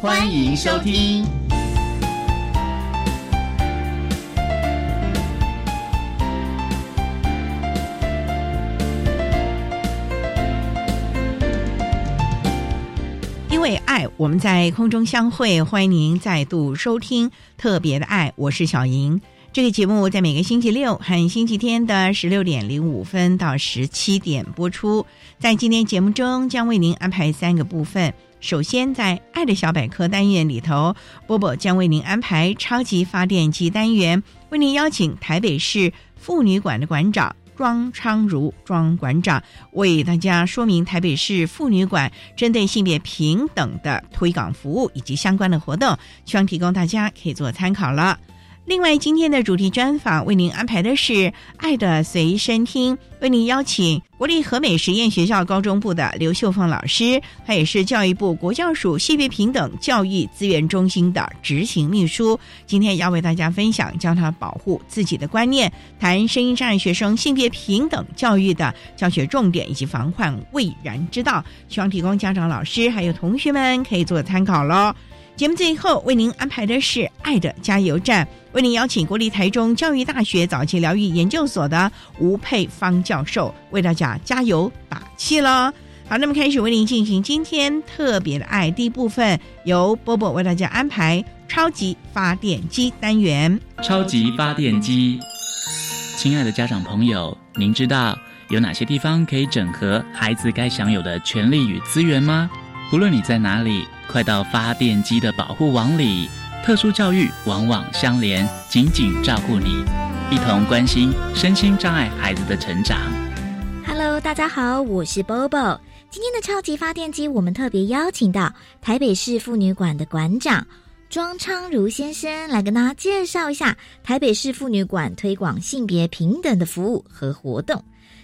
欢迎收听。因为爱，我们在空中相会，欢迎您再度收听特别的爱，我是小莹。这个节目在每个星期六和星期天的十六点零五分到十七点播出。在今天节目中，将为您安排三个部分。首先，在“爱的小百科”单元里头，波波将为您安排超级发电机单元，为您邀请台北市妇女馆的馆长庄昌如庄馆长为大家说明台北市妇女馆针对性别平等的推广服务以及相关的活动，希望提供大家可以做参考了。另外，今天的主题专访为您安排的是《爱的随身听》，为您邀请国立和美实验学校高中部的刘秀凤老师，他也是教育部国教署性别平等教育资源中心的执行秘书。今天要为大家分享教他保护自己的观念，谈声音障碍学生性别平等教育的教学重点以及防患未然之道，希望提供家长、老师还有同学们可以做参考喽。节目最后为您安排的是《爱的加油站》，为您邀请国立台中教育大学早期疗愈研究所的吴佩芳教授为大家加油打气了。好，那么开始为您进行今天特别的爱第一部分，由波波为大家安排超级发电机单元。超级发电机，亲爱的家长朋友，您知道有哪些地方可以整合孩子该享有的权利与资源吗？无论你在哪里。快到发电机的保护网里，特殊教育网网相连，紧紧照顾你，一同关心身心障碍孩子的成长。Hello，大家好，我是 Bobo。今天的超级发电机，我们特别邀请到台北市妇女馆的馆长庄昌如先生来跟大家介绍一下台北市妇女馆推广性别平等的服务和活动。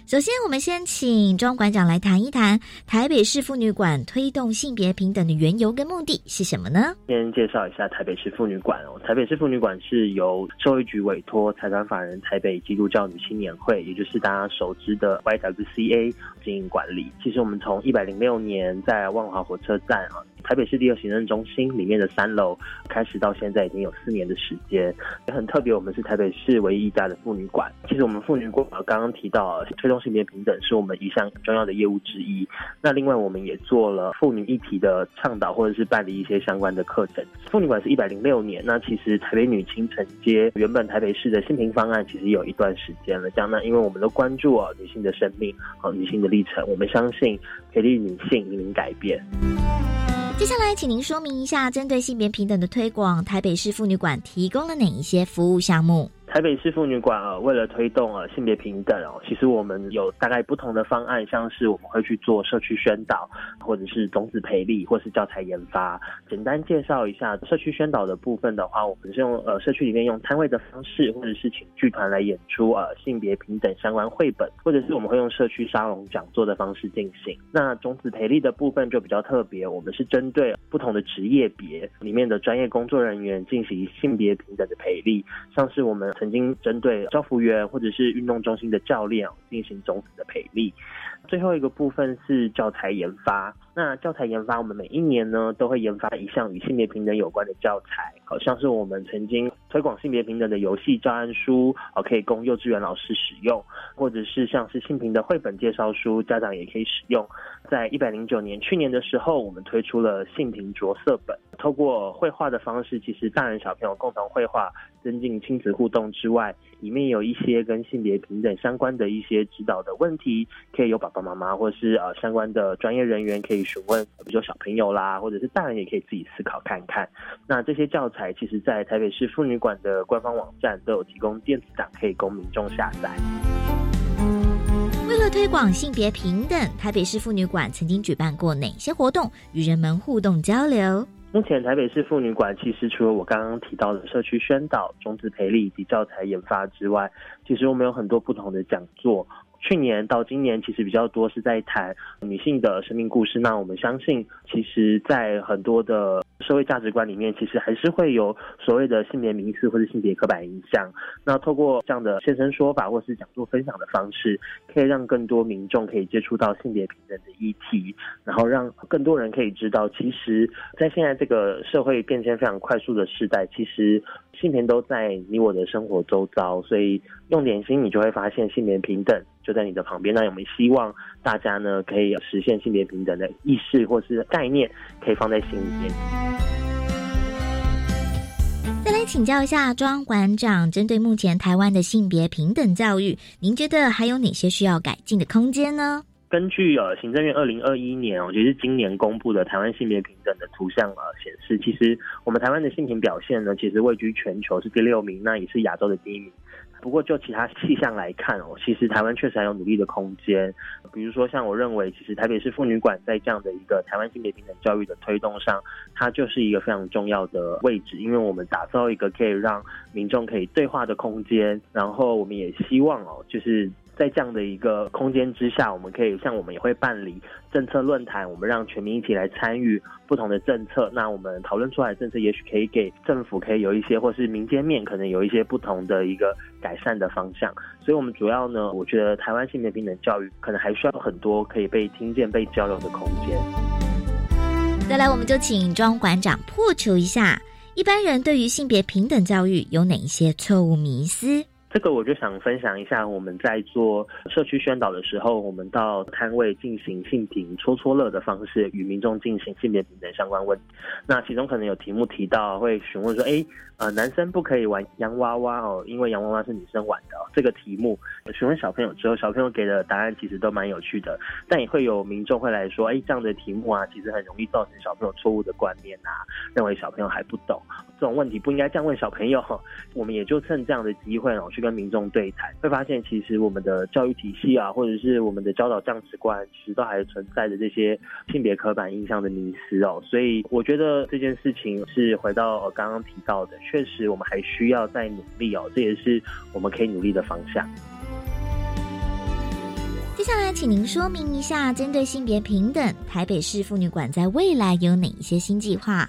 首先，我们先请庄馆长来谈一谈台北市妇女馆推动性别平等的缘由跟目的是什么呢？先介绍一下台北市妇女馆哦。台北市妇女馆是由社会局委托财团法人台北基督教女青年会，也就是大家熟知的 YWCA 经营管理。其实我们从一百零六年在万华火车站啊。台北市第二行政中心里面的三楼开始到现在已经有四年的时间，也很特别。我们是台北市唯一一家的妇女馆。其实我们妇女馆刚刚提到推动性别平等是我们一项重要的业务之一。那另外我们也做了妇女议题的倡导，或者是办理一些相关的课程。妇女馆是一百零六年，那其实台北女青承接原本台北市的性平方案，其实有一段时间了。这样呢，因为我们都关注啊女性的生命和女性的历程，我们相信培育女性引领改变。接下来，请您说明一下，针对性别平等的推广，台北市妇女馆提供了哪一些服务项目？台北市妇女馆啊，为了推动呃性别平等哦，其实我们有大概不同的方案，像是我们会去做社区宣导，或者是种子培力，或是教材研发。简单介绍一下社区宣导的部分的话，我们是用呃社区里面用摊位的方式，或者是请剧团来演出呃性别平等相关绘本，或者是我们会用社区沙龙讲座的方式进行。那种子培力的部分就比较特别，我们是针对不同的职业别里面的专业工作人员进行性别平等的培力，像是我们。曾曾经针对招服员或者是运动中心的教练进行种子的培力。最后一个部分是教材研发。那教材研发，我们每一年呢都会研发一项与性别平等有关的教材，好像是我们曾经推广性别平等的游戏教案书，好可以供幼稚园老师使用，或者是像是性平的绘本介绍书，家长也可以使用。在一百零九年去年的时候，我们推出了性平着色本，透过绘画的方式，其实大人小朋友共同绘画，增进亲子互动之外，里面有一些跟性别平等相关的一些指导的问题，可以由爸爸妈妈或是呃相关的专业人员可以询问，比如说小朋友啦，或者是大人也可以自己思考看看。那这些教材其实，在台北市妇女馆的官方网站都有提供电子档，可以供民众下载。推广性别平等，台北市妇女馆曾经举办过哪些活动，与人们互动交流？目前台北市妇女馆其实除了我刚刚提到的社区宣导、种子培力以及教材研发之外，其实我们有很多不同的讲座。去年到今年，其实比较多是在谈女性的生命故事。那我们相信，其实，在很多的社会价值观里面，其实还是会有所谓的性别名词或者性别刻板印象。那透过这样的现身说法或是讲座分享的方式，可以让更多民众可以接触到性别平等的议题，然后让更多人可以知道，其实，在现在这个社会变迁非常快速的时代，其实性别都在你我的生活周遭。所以用点心，你就会发现性别平等。就在你的旁边，那我们希望大家呢可以实现性别平等的意识或是概念，可以放在心里面。再来请教一下庄馆长，针对目前台湾的性别平等教育，您觉得还有哪些需要改进的空间呢？根据呃行政院二零二一年，我觉得是今年公布的台湾性别平等的图像呃显示，其实我们台湾的性平表现呢，其实位居全球是第六名，那也是亚洲的第一名。不过，就其他气象来看哦，其实台湾确实还有努力的空间。比如说，像我认为，其实台北市妇女馆在这样的一个台湾性别平等教育的推动上，它就是一个非常重要的位置，因为我们打造一个可以让民众可以对话的空间，然后我们也希望哦，就是。在这样的一个空间之下，我们可以像我们也会办理政策论坛，我们让全民一起来参与不同的政策。那我们讨论出来的政策，也许可以给政府可以有一些，或是民间面可能有一些不同的一个改善的方向。所以，我们主要呢，我觉得台湾性别平等教育可能还需要很多可以被听见、被交流的空间。再来，我们就请庄馆长破除一下一般人对于性别平等教育有哪一些错误迷思。这个我就想分享一下，我们在做社区宣导的时候，我们到摊位进行性平戳戳乐的方式，与民众进行性别平等相关问。那其中可能有题目提到，会询问说：“哎。”呃，男生不可以玩洋娃娃哦，因为洋娃娃是女生玩的。这个题目询问小朋友之后，小朋友给的答案其实都蛮有趣的，但也会有民众会来说，哎，这样的题目啊，其实很容易造成小朋友错误的观念啊，认为小朋友还不懂这种问题不应该这样问小朋友。我们也就趁这样的机会哦，去跟民众对谈，会发现其实我们的教育体系啊，或者是我们的教导价值观，其实都还存在着这些性别刻板印象的迷思哦。所以我觉得这件事情是回到刚刚提到的。确实，我们还需要再努力哦，这也是我们可以努力的方向。接下来，请您说明一下，针对性别平等，台北市妇女馆在未来有哪一些新计划？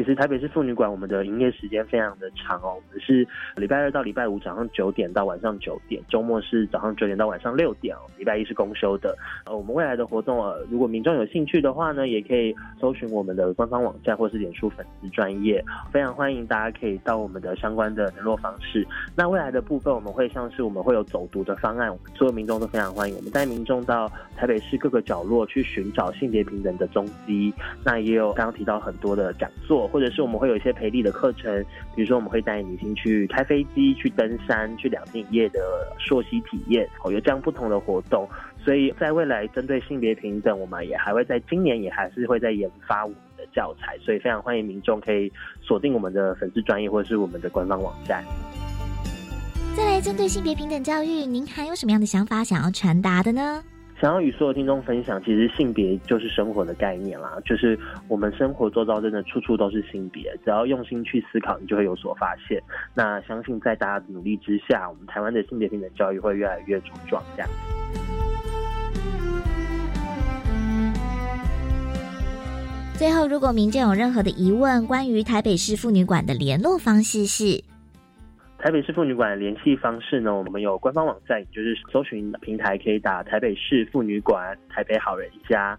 其实台北市妇女馆，我们的营业时间非常的长哦，我们是礼拜二到礼拜五早上九点到晚上九点，周末是早上九点到晚上六点哦。礼拜一是公休的。呃，我们未来的活动，呃，如果民众有兴趣的话呢，也可以搜寻我们的官方网站或是脸书粉丝专业，非常欢迎大家可以到我们的相关的联络方式。那未来的部分，我们会像是我们会有走读的方案，所有民众都非常欢迎。我们带民众到台北市各个角落去寻找性别平等的踪迹。那也有刚刚提到很多的讲座。或者是我们会有一些培力的课程，比如说我们会带女性去开飞机、去登山、去两天一夜的溯溪体验，哦，有这样不同的活动。所以在未来针对性别平等，我们也还会在今年也还是会在研发我们的教材，所以非常欢迎民众可以锁定我们的粉丝专业或者是我们的官方网站。再来针对性别平等教育，您还有什么样的想法想要传达的呢？想要与所有听众分享，其实性别就是生活的概念啦，就是我们生活周遭真的处处都是性别，只要用心去思考，你就会有所发现。那相信在大家的努力之下，我们台湾的性别平等教育会越来越茁壮。这样。最后，如果民众有任何的疑问，关于台北市妇女馆的联络方式是。台北市妇女馆的联系方式呢？我们有官方网站，就是搜寻平台可以打台北市妇女馆、台北好人家。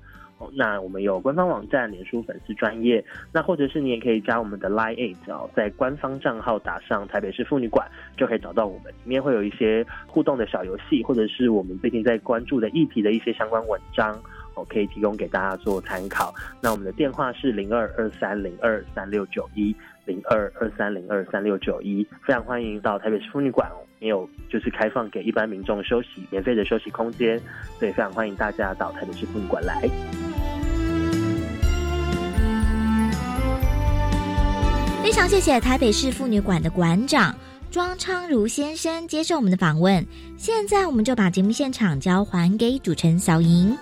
那我们有官方网站、脸书粉丝专业，那或者是你也可以加我们的 Line Eight 哦，在官方账号打上台北市妇女馆，就可以找到我们。里面会有一些互动的小游戏，或者是我们最近在关注的议题的一些相关文章。哦，可以提供给大家做参考。那我们的电话是零二二三零二三六九一零二二三零二三六九一，非常欢迎到台北市妇女馆，没有就是开放给一般民众休息，免费的休息空间，所以非常欢迎大家到台北市妇女馆来。非常谢谢台北市妇女馆的馆长庄昌如先生接受我们的访问。现在我们就把节目现场交还给主持人小莹。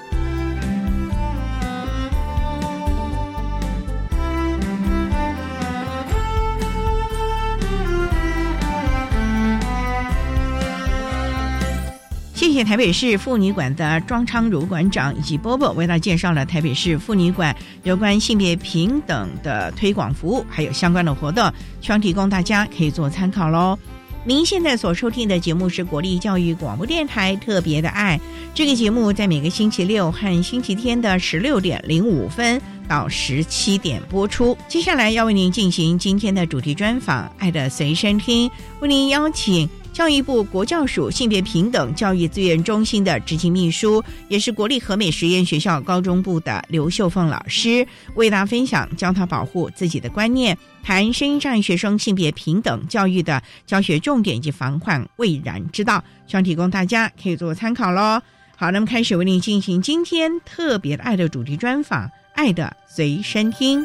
谢台北市妇女馆的庄昌如馆长以及波波为大家介绍了台北市妇女馆有关性别平等的推广服务，还有相关的活动，希望提供大家可以做参考喽。您现在所收听的节目是国立教育广播电台特别的爱，这个节目在每个星期六和星期天的十六点零五分到十七点播出。接下来要为您进行今天的主题专访《爱的随身听》，为您邀请。教育部国教署性别平等教育资源中心的执行秘书，也是国立和美实验学校高中部的刘秀凤老师，为大家分享教他保护自己的观念，谈声音障碍学生性别平等教育的教学重点及防患未然之道，希望提供大家可以做参考喽。好，那么开始为您进行今天特别的爱的主题专访，《爱的随身听》。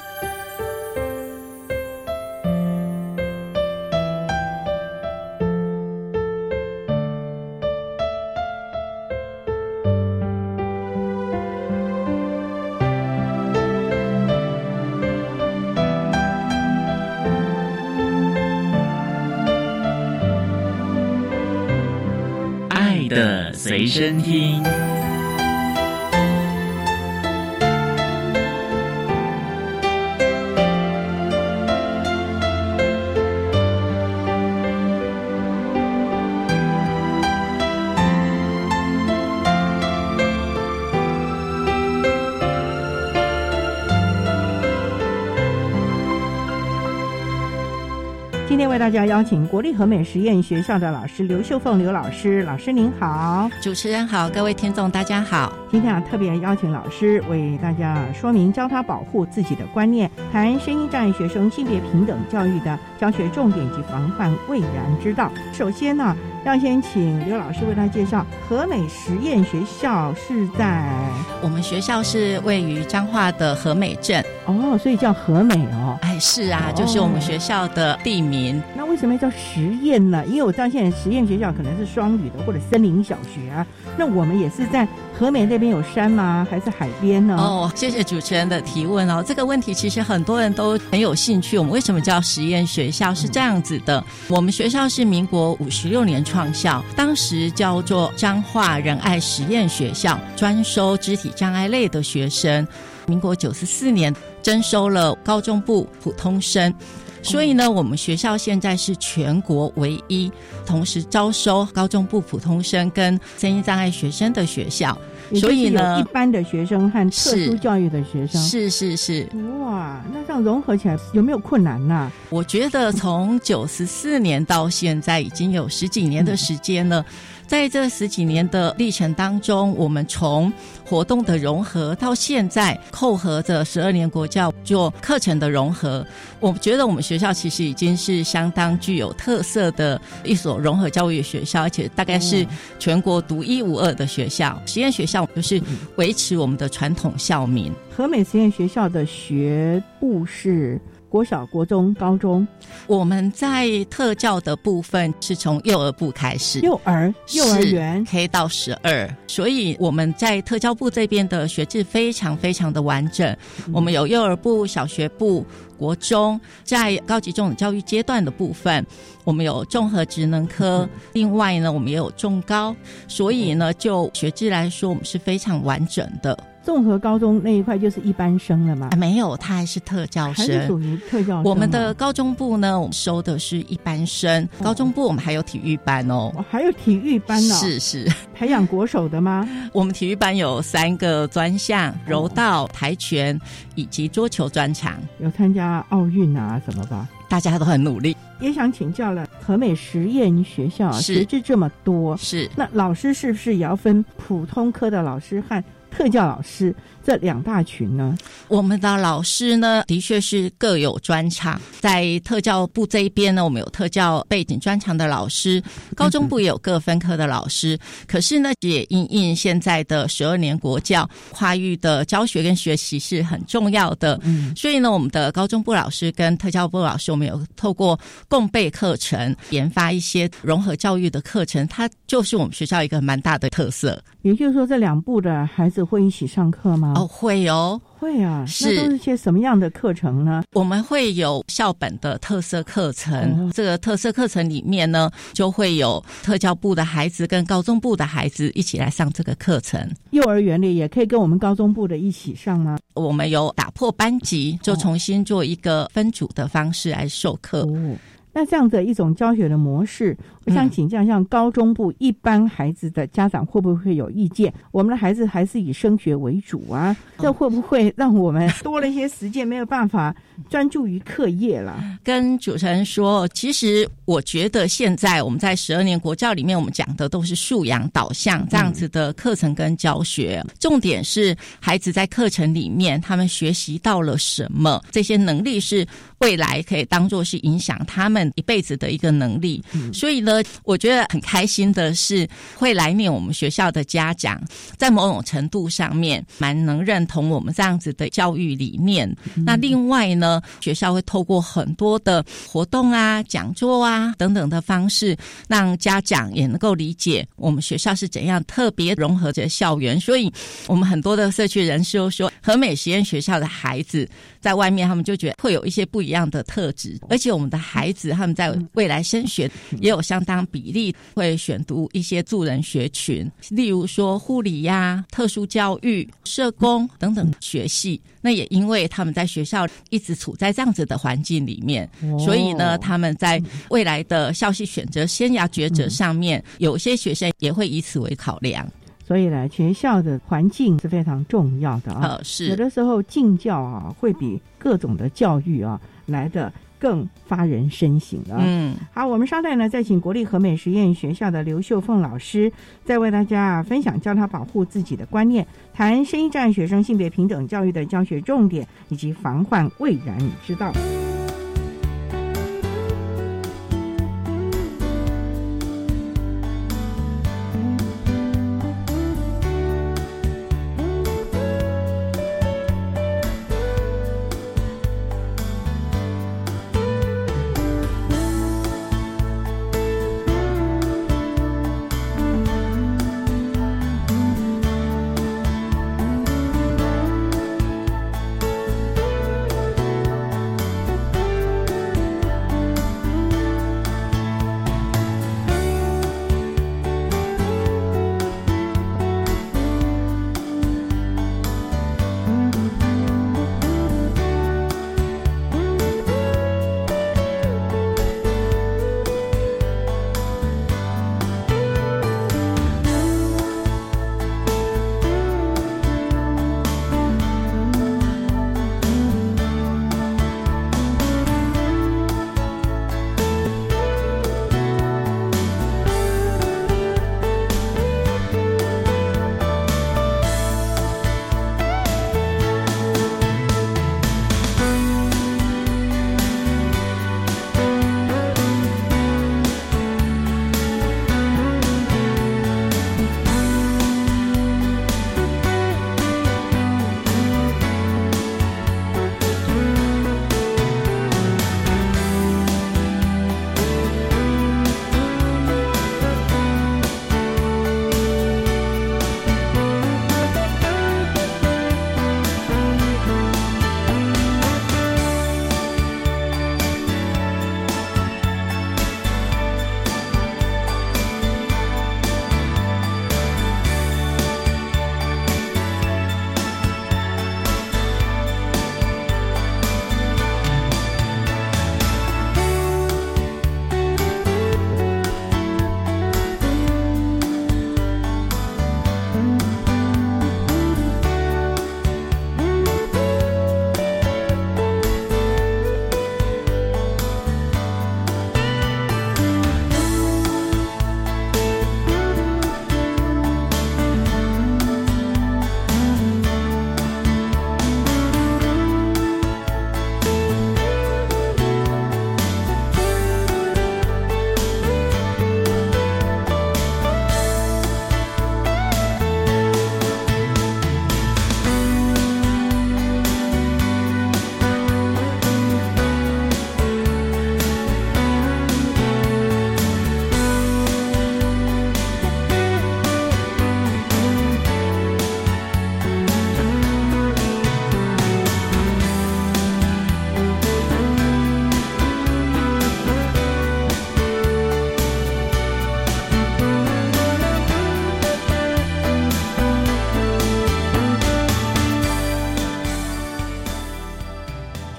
随身听。为大家邀请国立和美实验学校的老师刘秀凤刘老师，老师您好，主持人好，各位听众大家好。今天啊，特别邀请老师为大家说明教他保护自己的观念，谈声音障碍学生性别平等教育的教学重点及防范未然之道。首先呢。要先请刘老师为大家介绍和美实验学校是在我们学校是位于彰化的和美镇哦，所以叫和美哦。哎，是啊，就是我们学校的地名。那为什么要叫实验呢？因为我知道现在实验学校可能是双语的或者森林小学啊。那我们也是在和美那边有山吗？还是海边呢？哦，谢谢主持人的提问哦。这个问题其实很多人都很有兴趣。我们为什么叫实验学校？是这样子的，我们学校是民国五十六年创校，当时叫做彰化仁爱实验学校，专收肢体障碍类的学生。民国九十四年征收了高中部普通生。所以呢，我们学校现在是全国唯一同时招收高中部普通生跟声音障碍学生的学校。所以呢，一般的学生和特殊教育的学生，是是是。哇，那这样融合起来有没有困难呢？我觉得从九十四年到现在已经有十几年的时间了。在这十几年的历程当中，我们从活动的融合到现在扣合着十二年国教做课程的融合，我觉得我们学校其实已经是相当具有特色的一所融合教育学校，而且大概是全国独一无二的学校。实验学校就是维持我们的传统校名。和美实验学校的学部是。国小、国中、高中，我们在特教的部分是从幼儿部开始，幼儿、幼儿园？K 到十二，所以我们在特教部这边的学制非常非常的完整。我们有幼儿部、小学部、国中，在高级中等教育阶段的部分，我们有综合职能科，另外呢，我们也有重高，所以呢，就学制来说，我们是非常完整的。综合高中那一块就是一般生了吗？没有，他还是特教生，还是属于特教生。我们的高中部呢，我们收的是一般生。高中部我们还有体育班哦，还有体育班呢。是是，培养国手的吗？我们体育班有三个专项：柔道、跆拳以及桌球专场。有参加奥运啊什么吧？大家都很努力。也想请教了，和美实验学校学制这么多，是那老师是不是也要分普通科的老师和？特教老师这两大群呢？我们的老师呢，的确是各有专长。在特教部这一边呢，我们有特教背景专长的老师；高中部也有各分科的老师。可是呢，也因应现在的十二年国教跨域的教学跟学习是很重要的。嗯，所以呢，我们的高中部老师跟特教部老师，我们有透过共备课程，研发一些融合教育的课程，它就是我们学校一个蛮大的特色。也就是说，这两部的孩子会一起上课吗？哦，会哦。会啊，是都是些什么样的课程呢？我们会有校本的特色课程，这个特色课程里面呢，就会有特教部的孩子跟高中部的孩子一起来上这个课程。幼儿园里也可以跟我们高中部的一起上吗？我们有打破班级，就重新做一个分组的方式来授课。那这样的一种教学的模式，我想请教，像高中部一般孩子的家长会不会有意见？我们的孩子还是以升学为主啊，这会不会让我们多了一些时间，没有办法专注于课业了？跟主持人说，其实我觉得现在我们在十二年国教里面，我们讲的都是素养导向这样子的课程跟教学，重点是孩子在课程里面他们学习到了什么，这些能力是未来可以当做是影响他们。一辈子的一个能力，所以呢，我觉得很开心的是，会来念我们学校的家长，在某种程度上面蛮能认同我们这样子的教育理念。那另外呢，学校会透过很多的活动啊、讲座啊等等的方式，让家长也能够理解我们学校是怎样特别融合着校园。所以，我们很多的社区人士都说，和美实验学校的孩子在外面，他们就觉得会有一些不一样的特质，而且我们的孩子。他们在未来升学也有相当比例会选读一些助人学群，例如说护理呀、特殊教育、社工等等学系。那也因为他们在学校一直处在这样子的环境里面，所以呢，他们在未来的校系选择、生涯抉择上面，有些学生也会以此为考量。所以呢，学校的环境是非常重要的啊。是有的时候敬教啊，会比各种的教育啊来的。更发人深省啊。嗯，好，我们稍待呢，再请国立和美实验学校的刘秀凤老师，再为大家分享教他保护自己的观念，谈新一站学生性别平等教育的教学重点以及防患未然之道。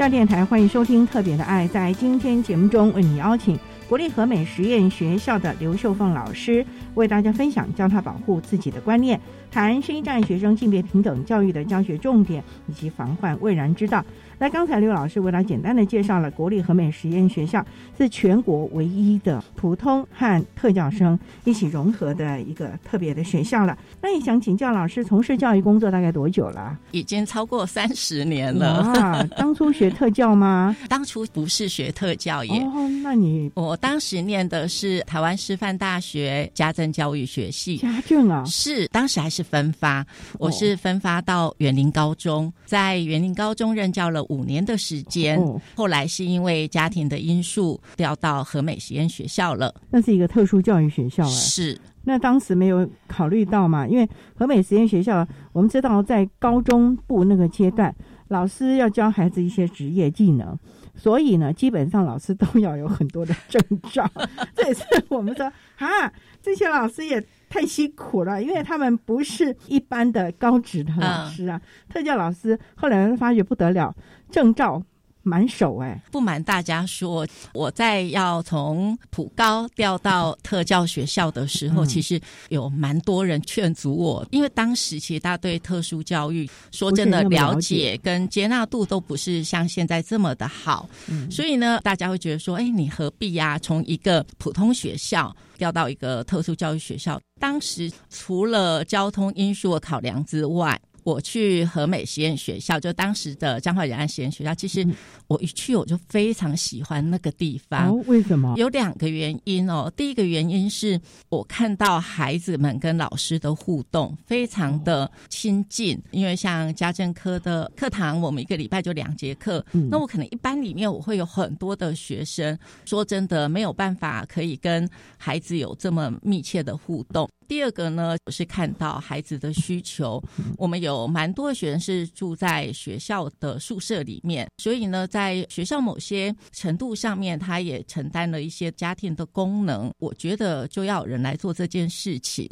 电台，欢迎收听《特别的爱》。在今天节目中，为你邀请国立和美实验学校的刘秀凤老师，为大家分享教他保护自己的观念，谈新一代学生性别平等教育的教学重点以及防患未然之道。那刚才刘老师为他简单的介绍了国立和美实验学校是全国唯一的普通和特教生一起融合的一个特别的学校了。那也想请教老师，从事教育工作大概多久了？已经超过三十年了。啊，当初学特教吗？当初不是学特教耶。哦，那你我当时念的是台湾师范大学家政教育学系。家政啊？是，当时还是分发，我是分发到园林高中，在园林高中任教了。五年的时间，后来是因为家庭的因素调到和美实验学校了。那是一个特殊教育学校哎。是。那当时没有考虑到嘛？因为和美实验学校，我们知道在高中部那个阶段，老师要教孩子一些职业技能，所以呢，基本上老师都要有很多的证照。这也是我们说啊，这些老师也。太辛苦了，因为他们不是一般的高职的老师啊，特教老师。后来发觉不得了，证照。满手哎！不瞒大家说，我在要从普高调到特教学校的时候，其实有蛮多人劝阻我，因为当时其实大家对特殊教育说真的了解跟接纳度都不是像现在这么的好，所以呢，大家会觉得说，哎，你何必呀？从一个普通学校调到一个特殊教育学校，当时除了交通因素的考量之外。我去和美实验学校，就当时的彰化仁爱实验学校。其实我一去，我就非常喜欢那个地方。哦，为什么？有两个原因哦。第一个原因是我看到孩子们跟老师的互动非常的亲近，因为像家政科的课堂，我们一个礼拜就两节课。那我可能一班里面我会有很多的学生，说真的没有办法可以跟孩子有这么密切的互动。第二个呢，是看到孩子的需求。我们有蛮多的学生是住在学校的宿舍里面，所以呢，在学校某些程度上面，他也承担了一些家庭的功能。我觉得就要有人来做这件事情，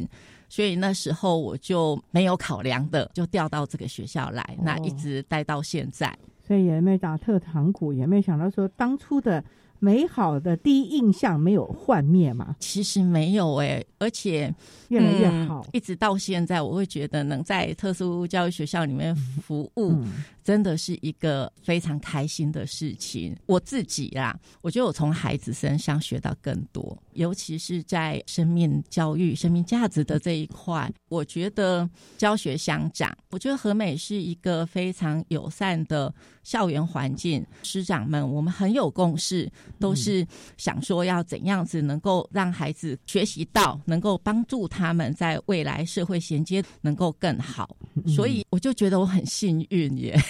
所以那时候我就没有考量的，就调到这个学校来，那一直待到现在。所以也没打特长鼓，也没想到说当初的。美好的第一印象没有幻灭嘛？其实没有哎，而且越来越好，一直到现在，我会觉得能在特殊教育学校里面服务。真的是一个非常开心的事情。我自己啦，我觉得我从孩子身上学到更多，尤其是在生命教育、生命价值的这一块。我觉得教学相长，我觉得和美是一个非常友善的校园环境。师长们，我们很有共识，都是想说要怎样子能够让孩子学习到，能够帮助他们在未来社会衔接能够更好。所以我就觉得我很幸运耶。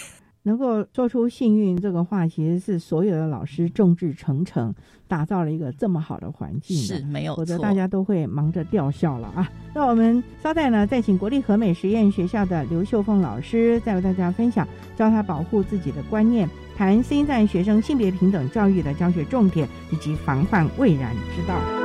能够说出幸运这个话，其实是所有的老师众志成城，打造了一个这么好的环境，是没有否则大家都会忙着吊孝了啊。那我们稍待呢，再请国立和美实验学校的刘秀凤老师，再为大家分享教他保护自己的观念，谈新一代学生性别平等教育的教学重点以及防范未然之道。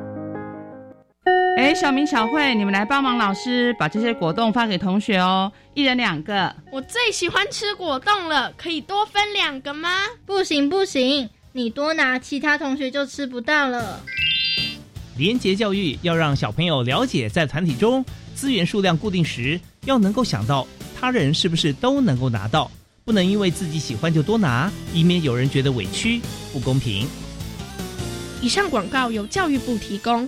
哎，小明、小慧，你们来帮忙老师把这些果冻发给同学哦，一人两个。我最喜欢吃果冻了，可以多分两个吗？不行不行，你多拿，其他同学就吃不到了。廉洁教育要让小朋友了解，在团体中资源数量固定时，要能够想到他人是不是都能够拿到，不能因为自己喜欢就多拿，以免有人觉得委屈、不公平。以上广告由教育部提供。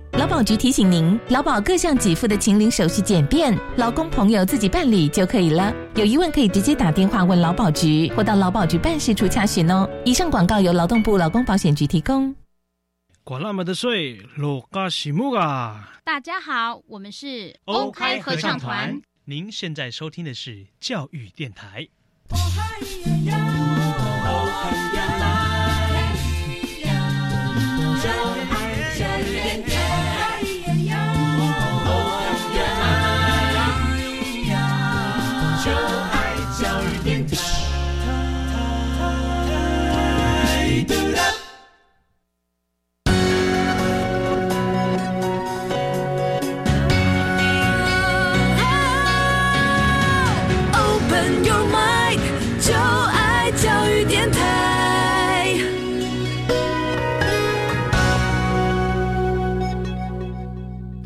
劳保局提醒您，劳保各项给付的请领手续简便，劳工朋友自己办理就可以了。有疑问可以直接打电话问劳保局，或到劳保局办事处查询哦。以上广告由劳动部劳工保险局提供。管那么多水，落嘎西木啊！大家好，我们是欧开合唱团。您现在收听的是教育电台。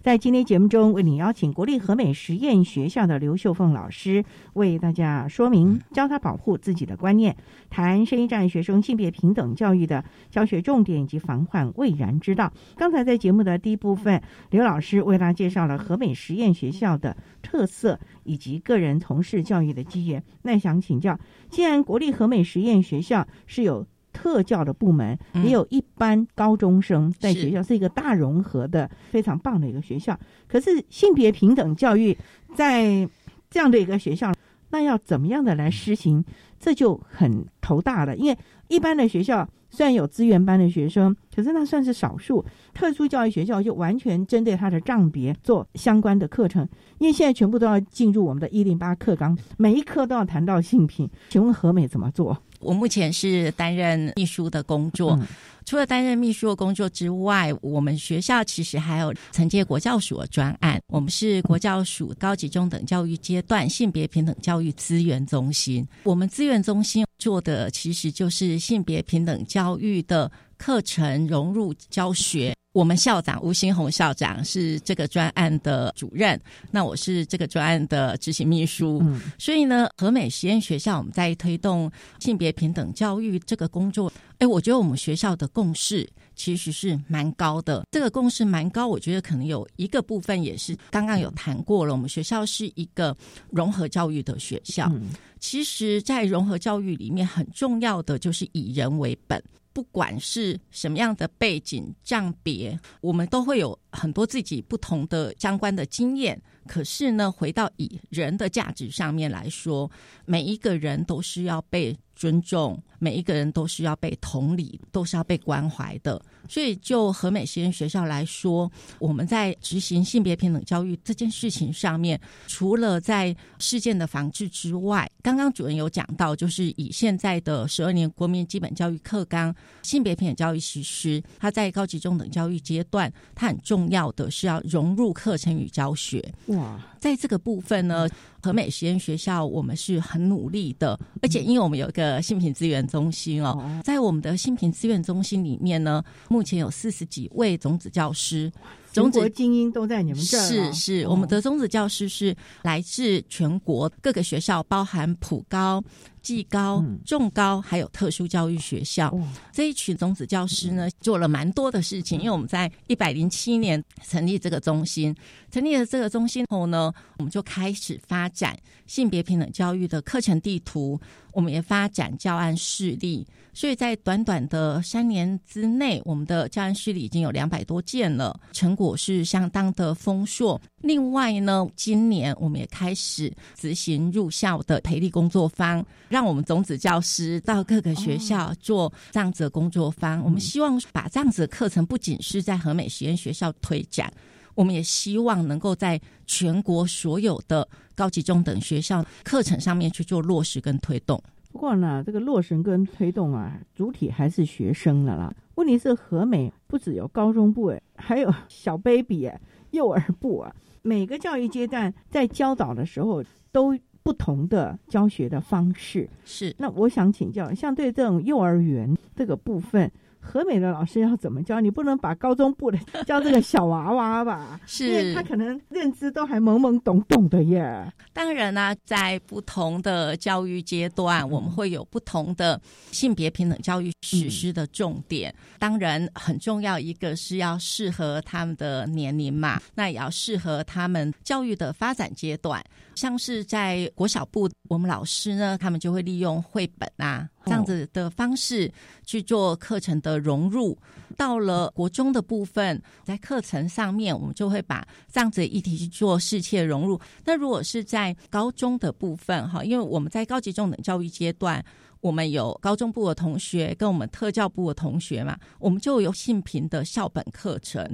在今天节目中，为你邀请国立和美实验学校的刘秀凤老师为大家说明，教他保护自己的观念，谈深一战学生性别平等教育的教学重点以及防患未然之道。刚才在节目的第一部分，刘老师为大家介绍了和美实验学校的特色以及个人从事教育的机缘。那想请教，既然国立和美实验学校是有特教的部门，也有一般高中生在学校，是一个大融合的非常棒的一个学校。可是性别平等教育在这样的一个学校，那要怎么样的来施行，这就很头大了。因为一般的学校虽然有资源班的学生，可是那算是少数。特殊教育学校就完全针对他的账别做相关的课程，因为现在全部都要进入我们的一零八课纲，每一课都要谈到性平。请问何美怎么做？我目前是担任秘书的工作，除了担任秘书的工作之外，我们学校其实还有承接国教署的专案。我们是国教署高级中等教育阶段性别平等教育资源中心。我们资源中心做的其实就是性别平等教育的课程融入教学。我们校长吴新红校长是这个专案的主任，那我是这个专案的执行秘书。嗯，所以呢，和美实验学校我们在推动性别平等教育这个工作，哎，我觉得我们学校的共识其实是蛮高的。这个共识蛮高，我觉得可能有一个部分也是刚刚有谈过了。我们学校是一个融合教育的学校，其实，在融合教育里面很重要的就是以人为本。不管是什么样的背景、账别，我们都会有很多自己不同的相关的经验。可是呢，回到以人的价值上面来说，每一个人都是要被尊重，每一个人都是要被同理，都是要被关怀的。所以，就和美实验学校来说，我们在执行性别平等教育这件事情上面，除了在事件的防治之外，刚刚主任有讲到，就是以现在的十二年国民基本教育课纲，性别平等教育其实，它在高级中等教育阶段，它很重要的是要融入课程与教学。哇，在这个部分呢，和美实验学校我们是很努力的，而且因为我们有一个性平资源中心哦，在我们的性平资源中心里面呢。目前有四十几位种子教师，中国精英都在你们这儿。是是，我们的种子教师是来自全国各个学校，包含普高。技高、重高，还有特殊教育学校，这一群种子教师呢，做了蛮多的事情。因为我们在一百零七年成立这个中心，成立了这个中心后呢，我们就开始发展性别平等教育的课程地图，我们也发展教案示例。所以在短短的三年之内，我们的教案示例已经有两百多件了，成果是相当的丰硕。另外呢，今年我们也开始执行入校的培力工作坊，让我们种子教师到各个学校做这样子的工作坊。我们希望把这样子的课程不仅是在和美实验学校推展，我们也希望能够在全国所有的高级中等学校课程上面去做落实跟推动。不过呢，这个落实跟推动啊，主体还是学生的啦。问题是和美不只有高中部哎，还有小 baby 哎，幼儿部啊。每个教育阶段在教导的时候都不同的教学的方式。是，那我想请教，像对这种幼儿园这个部分。和美的老师要怎么教？你不能把高中部的 教这个小娃娃吧？是，因为他可能认知都还懵懵懂懂的耶。当然呢，在不同的教育阶段，我们会有不同的性别平等教育实施的重点。当然，很重要一个是要适合他们的年龄嘛，那也要适合他们教育的发展阶段。像是在国小部，我们老师呢，他们就会利用绘本啊这样子的方式去做课程的融入。到了国中的部分，在课程上面，我们就会把这样子的议题去做适切融入。那如果是在高中的部分，哈，因为我们在高级中等教育阶段。我们有高中部的同学跟我们特教部的同学嘛，我们就有性平的校本课程。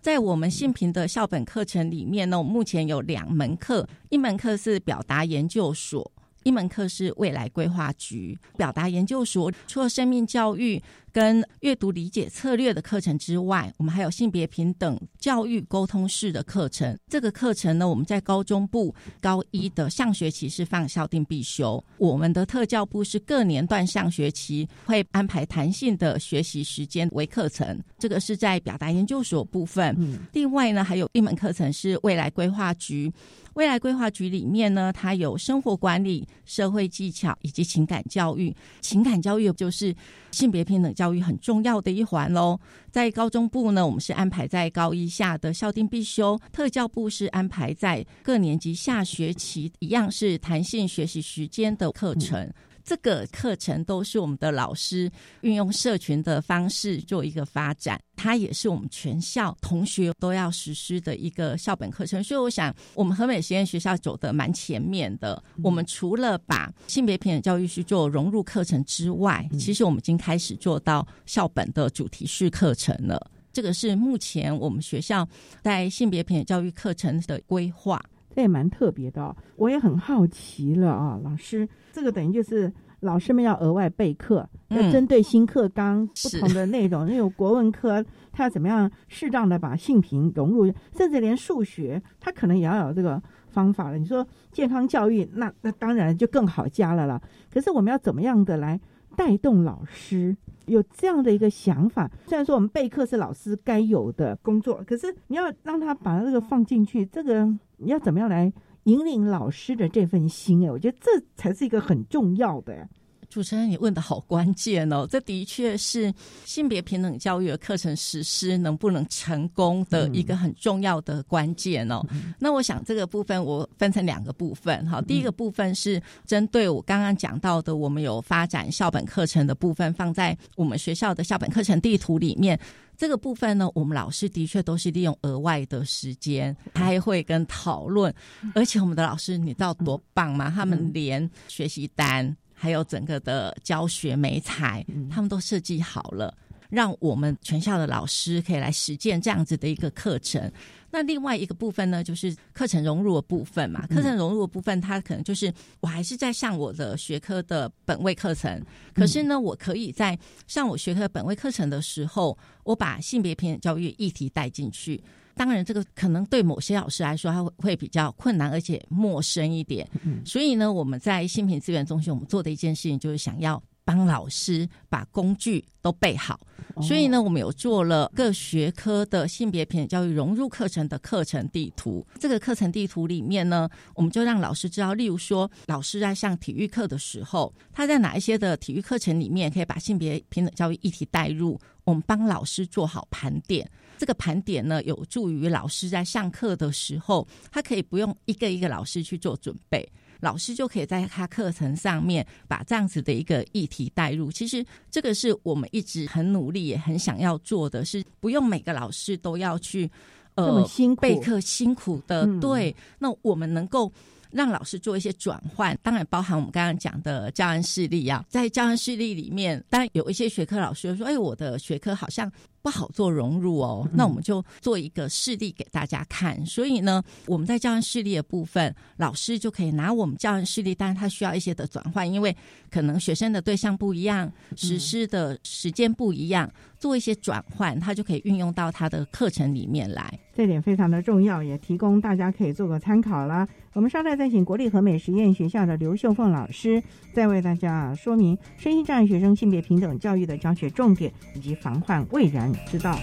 在我们性平的校本课程里面呢，我目前有两门课，一门课是表达研究所。一门课是未来规划局表达研究所，除了生命教育跟阅读理解策略的课程之外，我们还有性别平等教育沟通式的课程。这个课程呢，我们在高中部高一的上学期是放校定必修，我们的特教部是各年段上学期会安排弹性的学习时间为课程。这个是在表达研究所部分。另外呢，还有一门课程是未来规划局。未来规划局里面呢，它有生活管理、社会技巧以及情感教育。情感教育就是性别平等教育很重要的一环喽。在高中部呢，我们是安排在高一下的校定必修；特教部是安排在各年级下学期，一样是弹性学习时间的课程。这个课程都是我们的老师运用社群的方式做一个发展，它也是我们全校同学都要实施的一个校本课程。所以，我想我们和美实验学校走的蛮前面的。我们除了把性别平等教育去做融入课程之外，其实我们已经开始做到校本的主题式课程了。这个是目前我们学校在性别平等教育课程的规划。这也蛮特别的哦，我也很好奇了啊，老师，这个等于就是老师们要额外备课，要针对新课纲不同的内容，因为国文科他要怎么样适当的把性平融入，甚至连数学他可能也要有这个方法了。你说健康教育，那那当然就更好加了啦。可是我们要怎么样的来带动老师有这样的一个想法？虽然说我们备课是老师该有的工作，可是你要让他把这个放进去，这个。你要怎么样来引领老师的这份心？哎，我觉得这才是一个很重要的。主持人，你问的好关键哦，这的确是性别平等教育的课程实施能不能成功的一个很重要的关键哦。那我想这个部分我分成两个部分哈，第一个部分是针对我刚刚讲到的，我们有发展校本课程的部分，放在我们学校的校本课程地图里面。这个部分呢，我们老师的确都是利用额外的时间开会跟讨论，而且我们的老师你知道多棒吗？他们连学习单还有整个的教学美彩，他们都设计好了，让我们全校的老师可以来实践这样子的一个课程。那另外一个部分呢，就是课程融入的部分嘛。课程融入的部分，它可能就是我还是在上我的学科的本位课程，可是呢，我可以在上我学科本位课程的时候，我把性别平等教育议题带进去。当然，这个可能对某些老师来说，他会会比较困难，而且陌生一点。所以呢，我们在新品资源中心，我们做的一件事情就是想要。帮老师把工具都备好，所以呢，我们有做了各学科的性别平等教育融入课程的课程地图。这个课程地图里面呢，我们就让老师知道，例如说，老师在上体育课的时候，他在哪一些的体育课程里面可以把性别平等教育议题带入。我们帮老师做好盘点，这个盘点呢，有助于老师在上课的时候，他可以不用一个一个老师去做准备。老师就可以在他课程上面把这样子的一个议题带入。其实这个是我们一直很努力也很想要做的，是不用每个老师都要去呃辛苦备课辛苦的，嗯对，那我们能够。让老师做一些转换，当然包含我们刚刚讲的教案示例啊，在教案示例里面，当然有一些学科老师会说：“哎，我的学科好像不好做融入哦。嗯那我们就做一个示例给大家看。所以呢，我们在教案示例的部分，老师就可以拿我们教案示例，当然他需要一些的转换，因为可能学生的对象不一样，实施的时间不一样，做一些转换，他就可以运用到他的课程里面来。这点非常的重要，也提供大家可以做个参考啦。我们稍待再请国立和美实验学校的刘秀凤老师，再为大家说明身心障碍学生性别平等教育的教学重点以及防患未然知道。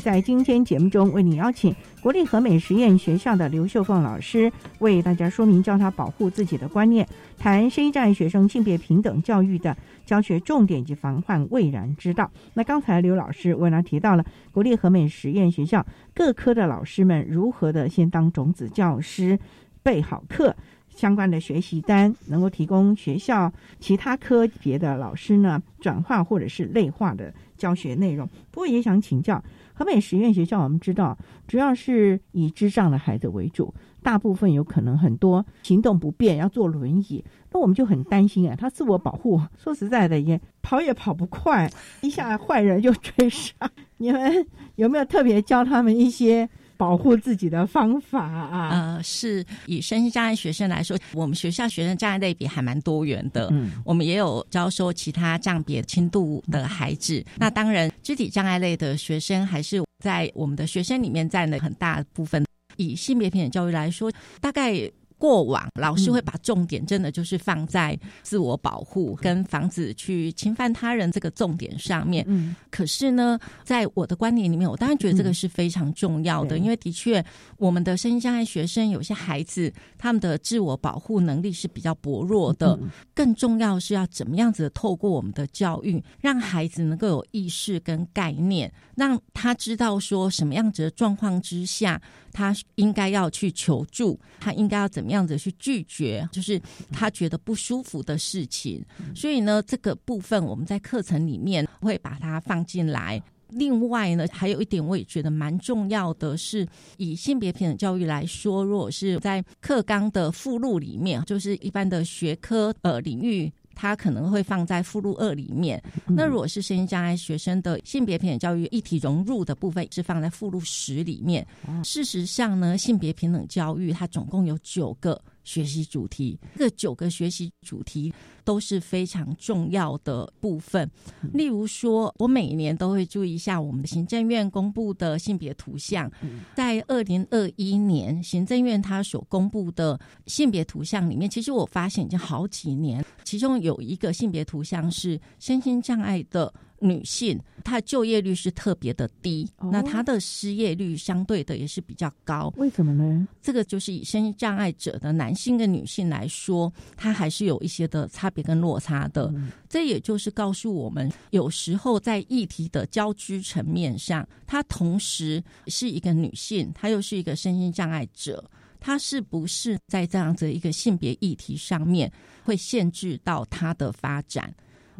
在今天节目中，为你邀请国立和美实验学校的刘秀凤老师，为大家说明教他保护自己的观念，谈身心障碍学生性别平等教育的教学重点及防患未然之道。那刚才刘老师为他提到了国立和美实验学校各科的老师们如何的先当种子教师，备好课。相关的学习单能够提供学校其他科别的老师呢转化或者是类化的教学内容。不过也想请教河北实验学校，我们知道主要是以智障的孩子为主，大部分有可能很多行动不便，要坐轮椅。那我们就很担心啊，他自我保护，说实在的也跑也跑不快，一下坏人就追上。你们有没有特别教他们一些？保护自己的方法啊，呃，是以身心障碍学生来说，我们学校学生障碍类别还蛮多元的。嗯，我们也有招收其他障别轻度的孩子。那当然，肢体障碍类的学生还是在我们的学生里面占了很大部分。以性别平等教育来说，大概。过往老师会把重点真的就是放在自我保护跟防止去侵犯他人这个重点上面。嗯，可是呢，在我的观点里面，我当然觉得这个是非常重要的，嗯、因为的确我们的身心障碍学生有些孩子他们的自我保护能力是比较薄弱的。嗯、更重要是要怎么样子透过我们的教育，让孩子能够有意识跟概念，让他知道说什么样子的状况之下，他应该要去求助，他应该要怎么。么样子去拒绝，就是他觉得不舒服的事情。所以呢，这个部分我们在课程里面会把它放进来。另外呢，还有一点我也觉得蛮重要的是，以性别平等教育来说，如果是在课纲的附录里面，就是一般的学科呃领域。它可能会放在附录二里面。那如果是身心障碍学生的性别平等教育议题融入的部分，是放在附录十里面。事实上呢，性别平等教育它总共有九个。学习主题，这九个学习主题都是非常重要的部分。例如说，我每年都会注意一下我们的行政院公布的性别图像。在二零二一年，行政院它所公布的性别图像里面，其实我发现已经好几年，其中有一个性别图像是身心障碍的。女性，她的就业率是特别的低，那她的失业率相对的也是比较高。为什么呢？这个就是以身心障碍者的男性跟女性来说，它还是有一些的差别跟落差的。这也就是告诉我们，有时候在议题的交织层面上，她同时是一个女性，她又是一个身心障碍者，她是不是在这样子一个性别议题上面会限制到她的发展？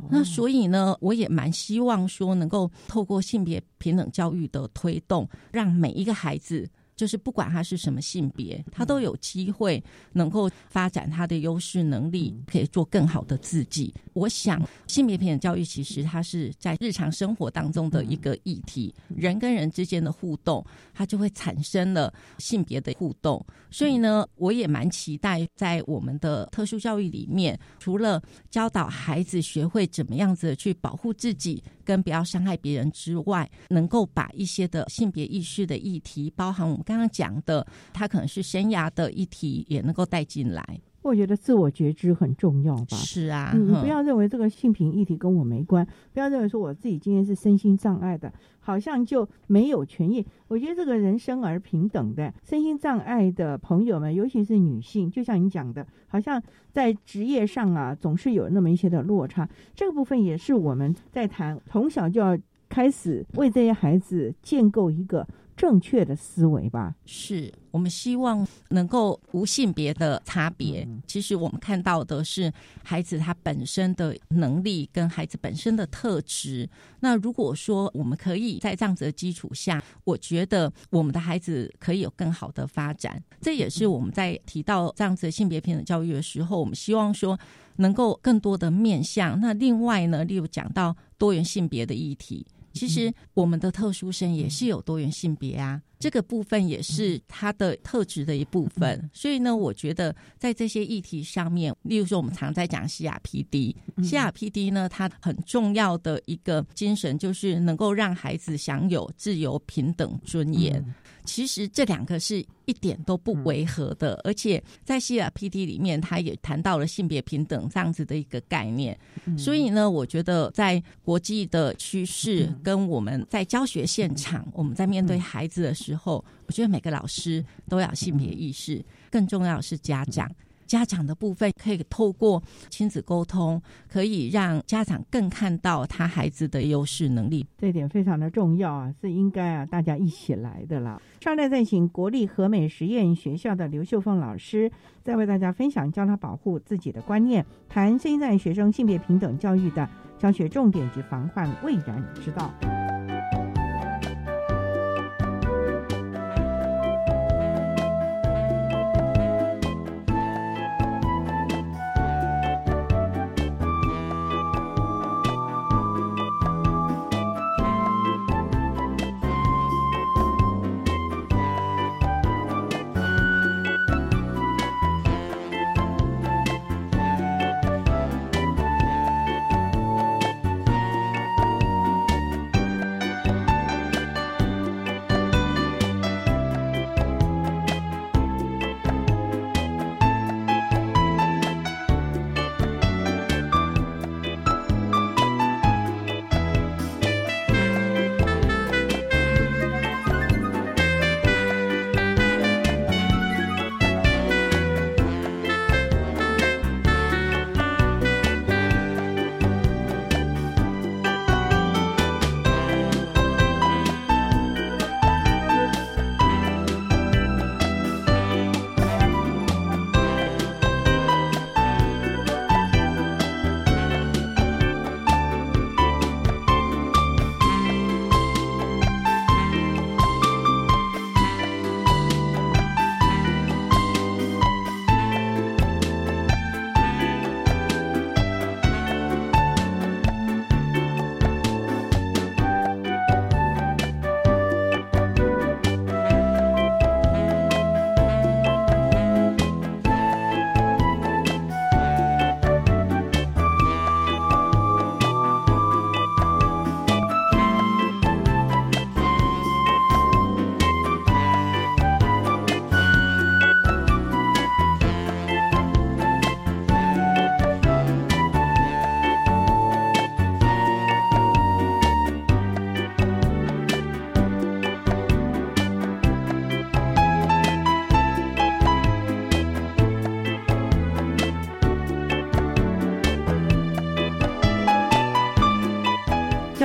那所以呢，我也蛮希望说，能够透过性别平等教育的推动，让每一个孩子。就是不管他是什么性别，他都有机会能够发展他的优势能力，可以做更好的自己。我想性别平等教育其实它是在日常生活当中的一个议题，人跟人之间的互动，它就会产生了性别的互动。所以呢，我也蛮期待在我们的特殊教育里面，除了教导孩子学会怎么样子去保护自己。跟不要伤害别人之外，能够把一些的性别意识的议题，包含我们刚刚讲的，他可能是生涯的议题，也能够带进来。我觉得自我觉知很重要吧。是啊，你不要认为这个性平议题跟我没关，不要认为说我自己今天是身心障碍的，好像就没有权益。我觉得这个人生而平等的身心障碍的朋友们，尤其是女性，就像你讲的，好像在职业上啊，总是有那么一些的落差。这个部分也是我们在谈，从小就要开始为这些孩子建构一个。正确的思维吧，是我们希望能够无性别的差别。其实我们看到的是孩子他本身的能力跟孩子本身的特质。那如果说我们可以在这样子的基础下，我觉得我们的孩子可以有更好的发展。这也是我们在提到这样子的性别平等教育的时候，我们希望说能够更多的面向。那另外呢，例如讲到多元性别的议题。其实我们的特殊生也是有多元性别啊，这个部分也是他的特质的一部分。所以呢，我觉得在这些议题上面，例如说我们常在讲 CRPD，CRPD 呢，它很重要的一个精神就是能够让孩子享有自由、平等、尊严。其实这两个是一点都不违和的，而且在 CRPD 里面，他也谈到了性别平等这样子的一个概念。所以呢，我觉得在国际的趋势跟我们在教学现场，我们在面对孩子的时候，之后我觉得每个老师都要性别意识，更重要是家长。家长的部分可以透过亲子沟通，可以让家长更看到他孩子的优势能力，这点非常的重要啊，是应该啊大家一起来的啦。上来再请国立和美实验学校的刘秀凤老师，再为大家分享教他保护自己的观念，谈现在学生性别平等教育的教学重点及防患未然之道。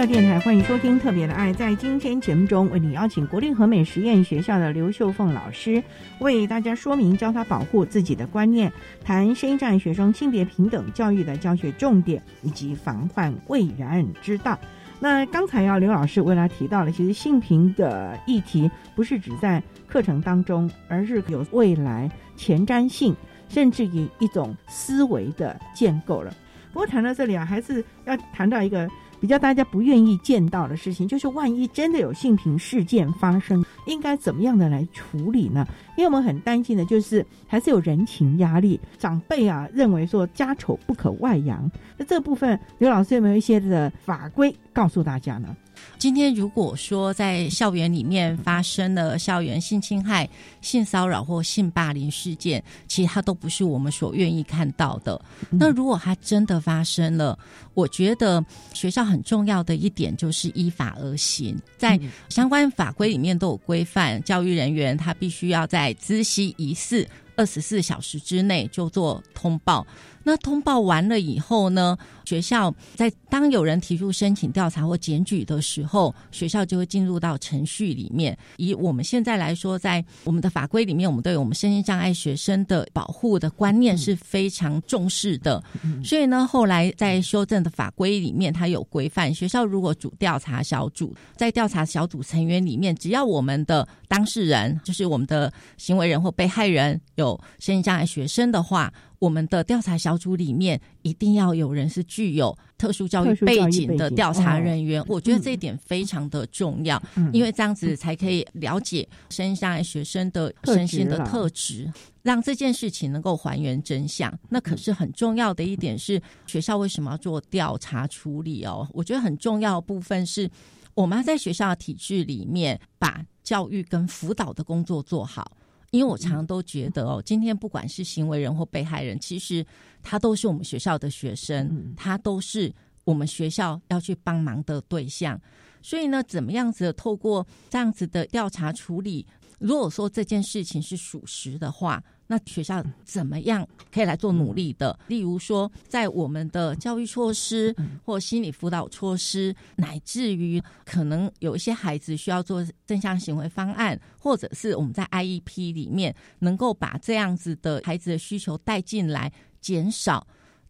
电台，欢迎收听《特别的爱》。在今天节目中，为你邀请国立和美实验学校的刘秀凤老师，为大家说明教他保护自己的观念，谈声音障碍学生性别平等教育的教学重点以及防患未然之道。那刚才要刘老师为他提到了，其实性平的议题不是只在课程当中，而是有未来前瞻性，甚至于一种思维的建构了。不过谈到这里啊，还是要谈到一个。比较大家不愿意见到的事情，就是万一真的有性平事件发生，应该怎么样的来处理呢？因为我们很担心的就是，还是有人情压力，长辈啊认为说家丑不可外扬。那这部分，刘老师有没有一些的法规告诉大家呢？今天如果说在校园里面发生了校园性侵害、性骚扰或性霸凌事件，其实它都不是我们所愿意看到的。那如果它真的发生了，我觉得学校很重要的一点就是依法而行，在相关法规里面都有规范，教育人员他必须要在知悉疑似二十四小时之内就做通报。那通报完了以后呢？学校在当有人提出申请调查或检举的时候，学校就会进入到程序里面。以我们现在来说，在我们的法规里面，我们对我们身心障碍学生的保护的观念是非常重视的。所以呢，后来在修正的法规里面，它有规范，学校如果主调查小组在调查小组成员里面，只要我们的当事人就是我们的行为人或被害人有身心障碍学生的话。我们的调查小组里面一定要有人是具有特殊教育背景的调查人员，我觉得这一点非常的重要，因为这样子才可以了解生下来学生的身心的特质，让这件事情能够还原真相。那可是很重要的一点是，学校为什么要做调查处理哦？我觉得很重要的部分是，我们要在学校的体制里面把教育跟辅导的工作做好。因为我常常都觉得哦，今天不管是行为人或被害人，其实他都是我们学校的学生，他都是我们学校要去帮忙的对象。所以呢，怎么样子透过这样子的调查处理，如果说这件事情是属实的话。那学校怎么样可以来做努力的？例如说，在我们的教育措施或心理辅导措施，乃至于可能有一些孩子需要做正向行为方案，或者是我们在 IEP 里面能够把这样子的孩子的需求带进来，减少。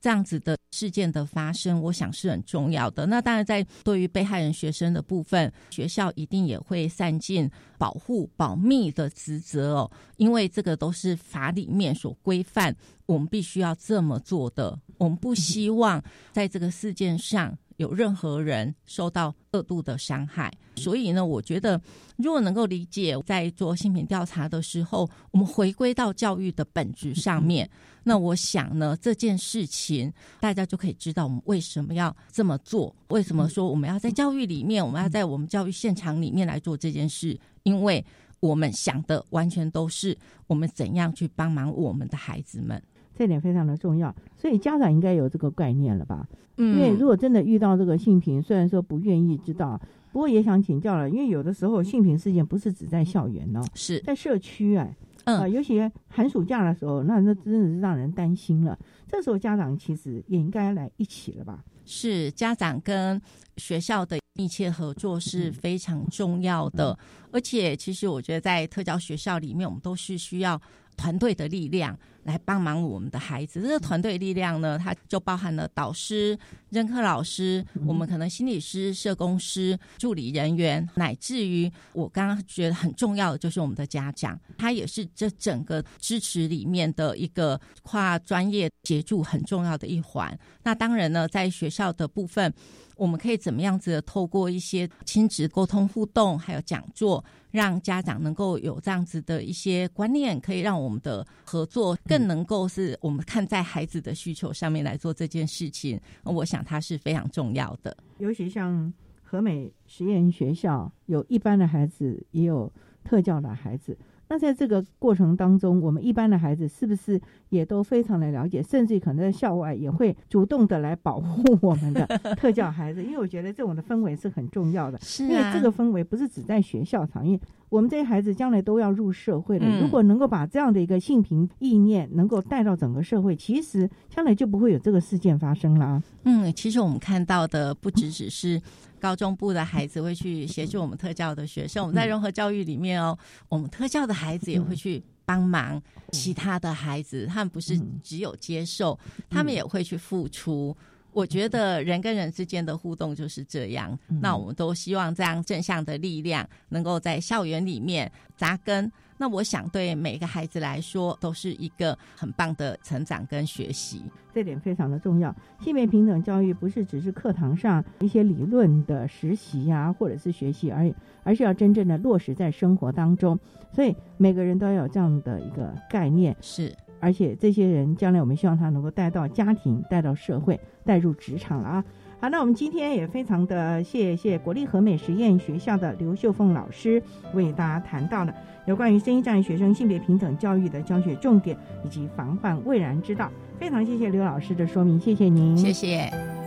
这样子的事件的发生，我想是很重要的。那当然，在对于被害人学生的部分，学校一定也会散尽保护保密的职责哦，因为这个都是法里面所规范，我们必须要这么做的。我们不希望在这个事件上。有任何人受到恶度的伤害，所以呢，我觉得如果能够理解，在做性品调查的时候，我们回归到教育的本质上面，那我想呢，这件事情大家就可以知道我们为什么要这么做，为什么说我们要在教育里面，我们要在我们教育现场里面来做这件事，因为我们想的完全都是我们怎样去帮忙我们的孩子们。这点非常的重要，所以家长应该有这个概念了吧？嗯，因为如果真的遇到这个性平，虽然说不愿意知道，不过也想请教了，因为有的时候性平事件不是只在校园哦，是在社区哎，嗯，尤其寒暑假的时候，那那真的是让人担心了。这时候家长其实也应该来一起了吧？是家长跟学校的密切合作是非常重要的，而且其实我觉得在特教学校里面，我们都是需要团队的力量。来帮忙我们的孩子，这个团队力量呢，它就包含了导师、任课老师，我们可能心理师、社工师、助理人员，乃至于我刚刚觉得很重要的就是我们的家长，他也是这整个支持里面的一个跨专业协助很重要的一环。那当然呢，在学校的部分。我们可以怎么样子透过一些亲子沟通互动，还有讲座，让家长能够有这样子的一些观念，可以让我们的合作更能够是我们看在孩子的需求上面来做这件事情。我想它是非常重要的。尤其像和美实验学校，有一般的孩子，也有特教的孩子。那在这个过程当中，我们一般的孩子是不是也都非常的了解，甚至可能在校外也会主动的来保护我们的 特教孩子？因为我觉得这种的氛围是很重要的，是因为这个氛围不是只在学校场，因为。我们这些孩子将来都要入社会了，嗯如果能够把这样的一个性平意念能够带到整个社会，其实将来就不会有这个事件发生了啊。嗯，其实我们看到的不只只是高中部的孩子会去协助我们特教的学生，我们在嗯融合教育里面哦，我们特教的孩子也会去帮忙其他的孩子，他们不是只有接受，他们也会去付出。我觉得人跟人之间的互动就是这样，那我们都希望这样正向的力量能够在校园里面扎根。那我想对每个孩子来说都是一个很棒的成长跟学习。这点非常的重要。性别平等教育不是只是课堂上一些理论的实习呀、或者是学习而已，而是要真正的落实在生活当中。所以每个人都要有这样的一个概念，是。而且这些人将来我们希望他能够带到家庭、带到社会、带入职场了啊。好，那我们今天也非常的谢谢国立和美实验学校的刘秀凤老师为大家谈到了有关于声音障碍学生性别平等教育的教学重点以及防患未然之道。非常谢谢刘老师的说明，谢谢您，谢谢。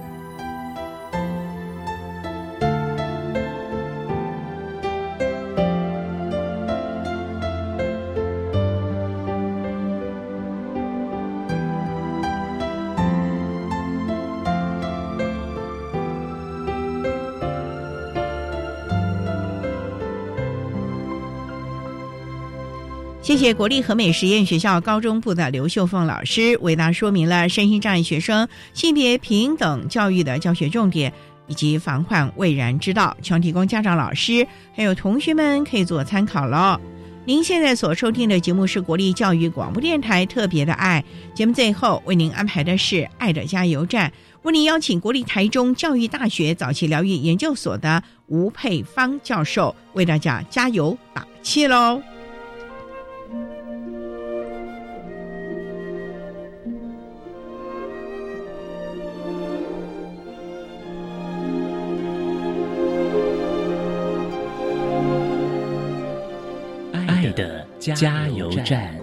谢谢国立和美实验学校高中部的刘秀凤老师为大家说明了身心障碍学生性别平等教育的教学重点以及防患未然之道，希望提供家长、老师还有同学们可以做参考了。您现在所收听的节目是国立教育广播电台特别的爱节目，最后为您安排的是爱的加油站，为您邀请国立台中教育大学早期疗愈研究所的吴佩芳教授为大家加油打气喽。加油站。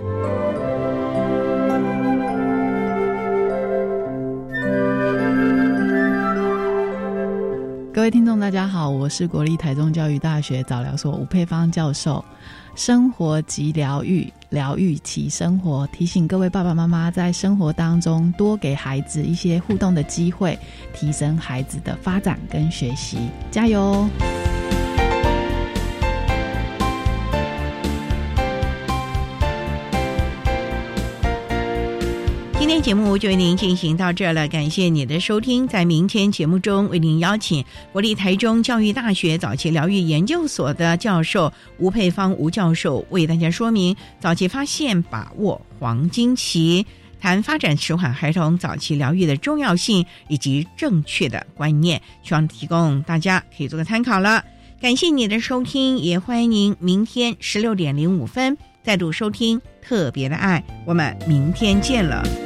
各位听众，大家好，我是国立台中教育大学早疗所吴佩芳教授。生活即疗愈，疗愈其生活。提醒各位爸爸妈妈，在生活当中多给孩子一些互动的机会，提升孩子的发展跟学习。加油天节目就为您进行到这了，感谢你的收听。在明天节目中，为您邀请国立台中教育大学早期疗愈研究所的教授吴佩芳吴教授，为大家说明早期发现、把握黄金期，谈发展迟缓孩童早期疗愈的重要性以及正确的观念，希望提供大家可以做个参考了。感谢你的收听，也欢迎您明天十六点零五分再度收听特别的爱，我们明天见了。